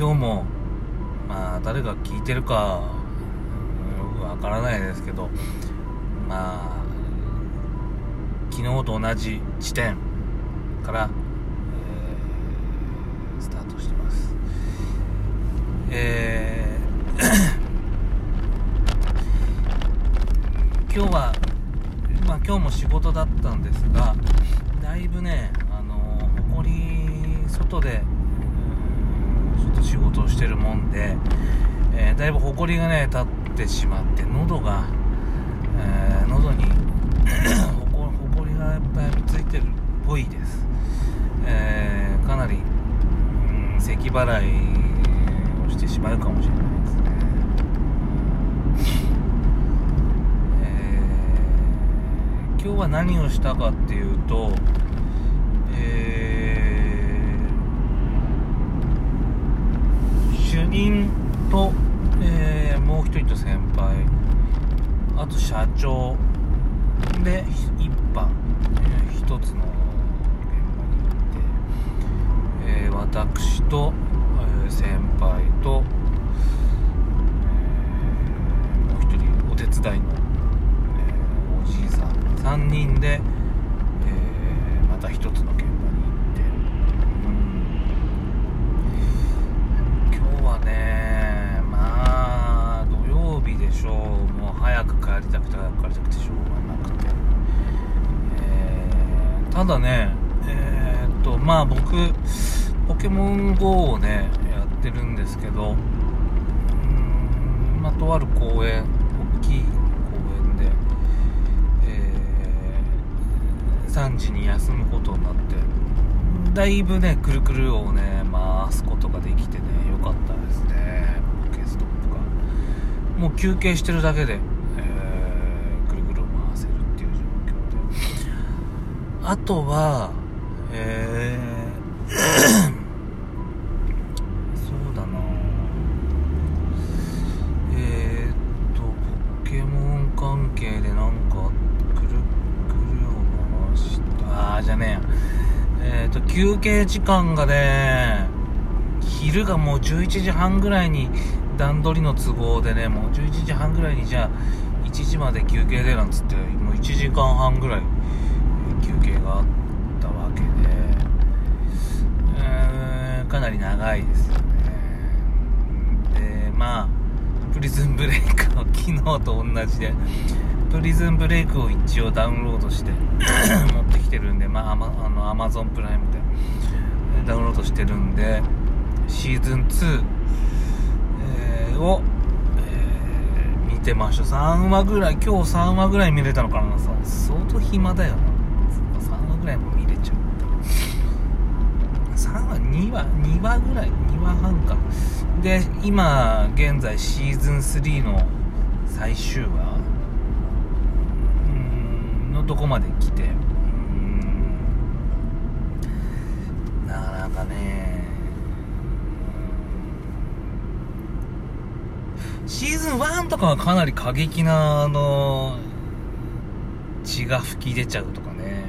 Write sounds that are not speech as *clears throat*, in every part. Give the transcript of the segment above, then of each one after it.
今日もまあ誰が聞いてるかうんわからないですけどまあ昨日と同じ地点から、えースタートしてます。えー *coughs* 今日はまあ今日も仕事だったんですがだいぶねあのほこり外でっと仕事をしてるもんで、えーだいぶほこりがね立ってしまって喉が、えー喉に *coughs* ほこりがやっぱりついてるっぽいです、えーかなり、うん咳払いをしてしまうかもしれないですね、えー今日は何をしたかっていうと、ー主任と、えーもう一人と先輩。あと社長で一班、えー一つの現場に行って、えー私と、えー先輩と、えーもう一人お手伝いの、えーおじいさん。3人で、えーまた一つの現場に行ってうん今日はねまあ土曜日でしょうもう早く帰りたくて早く帰りたくてしょうがなくて、えーただねえーっとまあ僕ポケモン GO をねやってるんですけどうんまあとある公園大きい公園で、えー3時に休むことになってだいぶねくるくるをね回すことができてねよかったですね。ポケストップが。もう休憩してるだけで、あとはえー *coughs* そうだな。えー、っとポケモン関係でなんかくるくるを回したあーじゃねええー、っと休憩時間がね昼がもう11時半ぐらいに段取りの都合でねもう11時半ぐらいにじゃあ1時まで休憩でなんつってもう1時間半ぐらい休憩があったわけでうーんかなり長いですよね。でまあプリズンブレイクの昨日と同じでプリズンブレイクを一応ダウンロードして *coughs* 持ってきてるんでまあアマあのアマゾンプライムでダウンロードしてるんでシーズン2、えーを、見てました。3話ぐらい今日3話ぐらい見れたのかな。さ相当暇だよな。らいも見れちゃう。3話2話2話ぐらい2話半か。で今現在シーズン3の最終話うんのとこまで来てうん。なかなかねシーズン1とかはかなり過激なあの血が吹き出ちゃうとかね。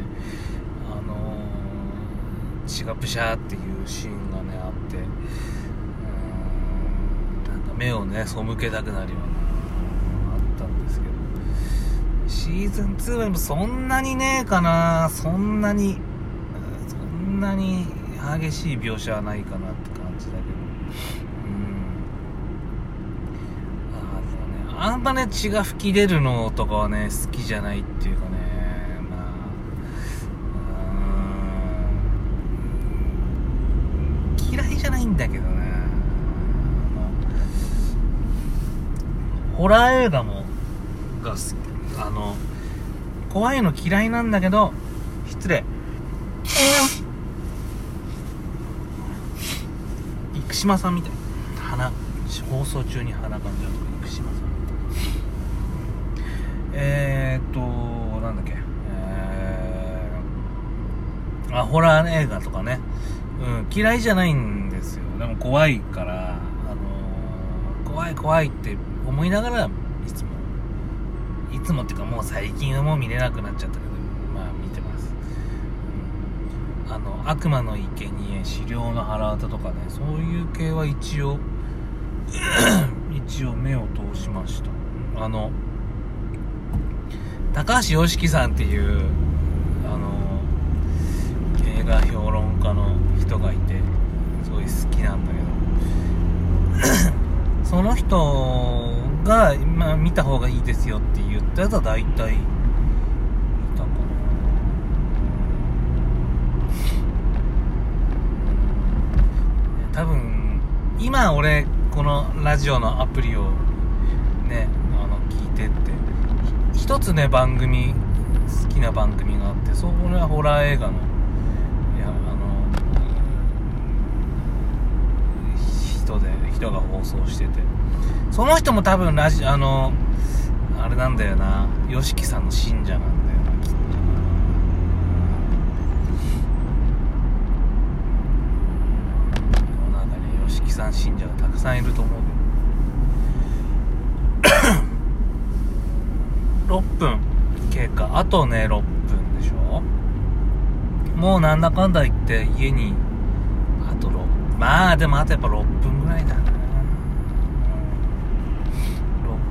血がプシャーっていうシーンがねあって。なんか目をね背けたくなるようなあったんですけど。シーズン2はそんなにねえかな。そんなにそんなに激しい描写はないかなって感じだけど。ああんまね血が吹き出るのとかはね好きじゃないっていうかねまあうーん嫌いじゃないんだけどねあのホラー映画もが好き。あの怖いの嫌いなんだけど失礼。生島さんみたい。鼻放送中に鼻かんじゃうとか生島さんえー、っとなんだっけ。えー、あホラー映画とかね、うん、嫌いじゃないんですよ。でも怖いからあの怖い怖いって思いながらいつもいつもっていうかもう最近はもう見れなくなっちゃったけどまあ見てます、うん。あの悪魔の生贄資料の腹渡とかねそういう系は一応 *coughs* 一応目を通しました。あの高橋良樹さんっていうあの映画評論家の人がいてすごい好きなんだけど。その人が、まあ、見た方がいいですよって言ったやつは大体見たかな。多分今俺このラジオのアプリをねあの聞いてって一つね番組好きな番組があってそれはホラー映画のいやあの人で人が放送してて。その人も多分ラジあのあれなんだよな。YOSHIKI さんの信者なんだよなきっとな。世の中に YOSHIKI さん信者がたくさんいると思うけど。*coughs* 6分。経過。あとね6分でしょ。もうなんだかんだ言って家にまあでもあとやっぱ6分ぐらいだな。6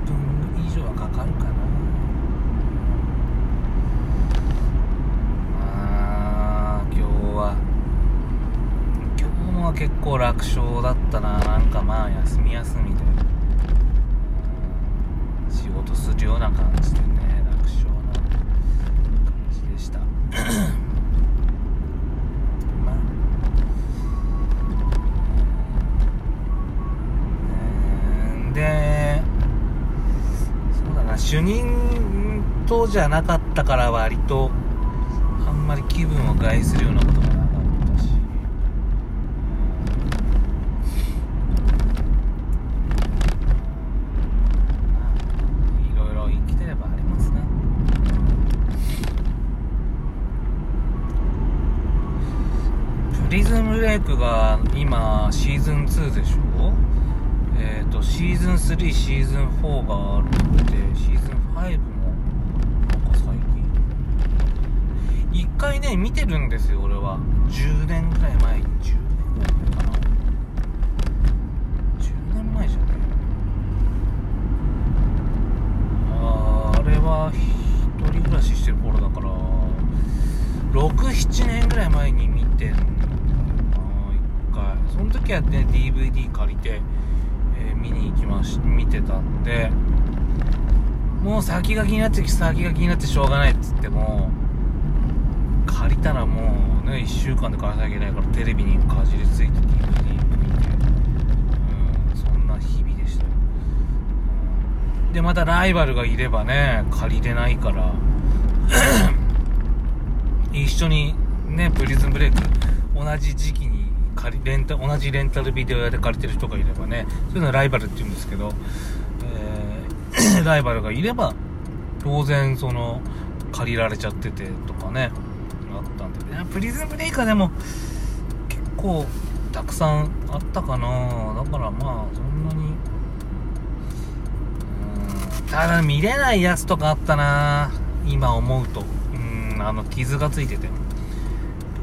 分以上はかかるかな。あ今日は今日も結構楽勝だったな。なんかまあ休み休みで。仕事するような感じでね楽勝な感じでしたまあうんでそうだな主任とじゃなかったから割とあんまり気分を害するようなこともなかったし。いろいろ生きてればありますねプリズンブレイクが今シーズン2でしょ？えっ、とシーズン3シーズン4があるってシーズン5もなんか最近一回ね見てるんですよ俺は。10年ぐらい前に10年ぐらい前かな。10年前じゃねああれは一人暮らししてる頃だから67年ぐらい前に見てるんだよな一回。その時はね DVD 借りて、えー見に行きまし見てたんでもう先が気になって先が気になってしょうがないっつってもう借りたらもうね1週間で返さなきゃいけないからテレビにかじりついて DVD 見てうんそんな日々でした。でまたライバルがいればね借りれないから *clears throat* 一緒にねプリズンブレイク同じ時期に借りレンタ同じレンタルビデオ屋で借りてる人がいればねそういうのはライバルって言うんですけど、えー *clears throat* ライバルがいれば当然その借りられちゃっててとかね。プリズンブレイクはでも結構たくさんあったかな。だからまあそんなに。ただ見れないやつとかあったな。今思うと。うんあの傷がついててプ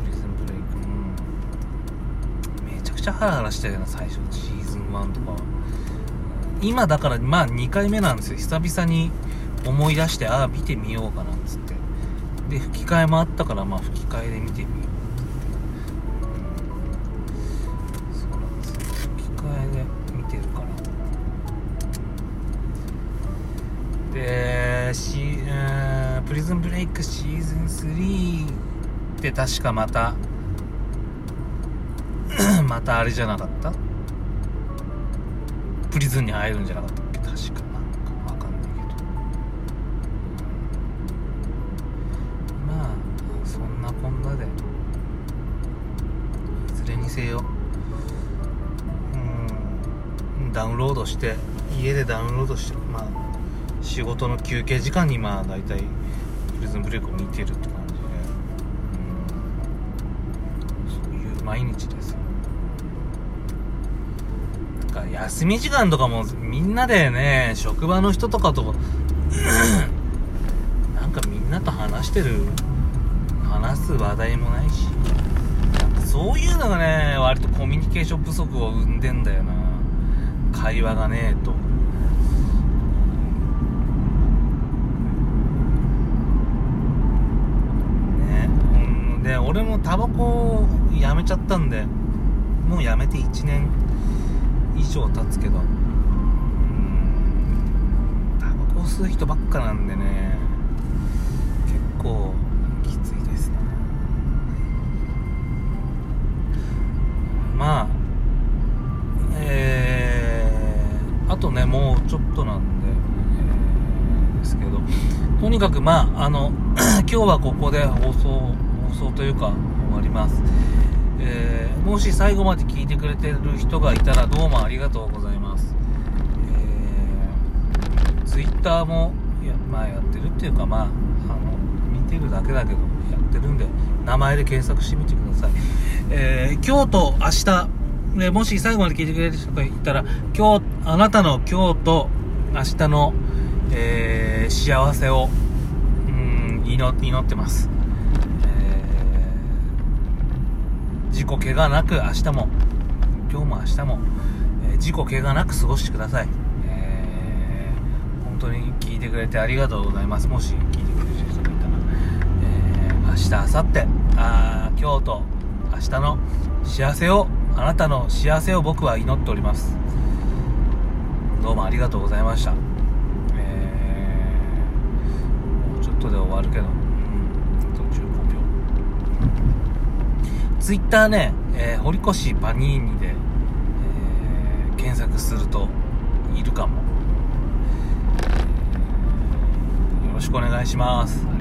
リズンブレイクうん。めちゃくちゃハラハラしたよな最初シーズン1とか今だからまあ2回目なんですよ。久々に思い出してああ見てみようかなっつって。で吹き替えもあったからまあ吹き替えで見てみよう。そうなんです吹き替えで見てるから。でシー、プリズンブレイクシーズン3って確かまた *coughs* またあれじゃなかった？プリズンに入るんじゃなかったっけ？確か。で。いずれにせようんダウンロードして家でダウンロードしてまあ仕事の休憩時間にまあ大体プリズンブレイクを見てるって感じで。うん。そういう毎日です。よなんか休み時間とかもみんなでね職場の人とかと *clears throat* なんかみんなと話してる話す話題もないし。そういうのがね割とコミュニケーション不足を生んでんだよな。会話がねえと。ねうん。で俺もタバコをやめちゃったんでもうやめて1年以上経つけど。うん。タバコを吸う人ばっかなんでね結構きついですねまあえー、あとねもうちょっとなんで、えーですけどとにかくまああの *clears throat* 今日はここで放送放送というか終わりますえーもし最後まで聞いてくれてる人がいたらどうもありがとうございます。えー、ツイッターもや,、まあ、やってるっていうか、まあ、あの見てるだけだけどやってるんで名前で検索してみてください。えー今日と明日、ね、もし最後まで聞いてくれる人がいたら今日あなたの今日と明日の、えー幸せを祈祈ってます。えー事故怪我なく明日も今日も明日も、えー事故怪我なく過ごしてください、えー本当に聞いてくれてありがとうございます。もし聞いてくれる人がいたら、えー明日明後日あ今日と明日の幸せをあなたの幸せを僕は祈っております。どうもありがとうございました、えットで終わるけど、うん、あと15秒ツイッターね、えー堀越パニーニで、えー検索するといるかも、よろしくお願いします。ありがとう。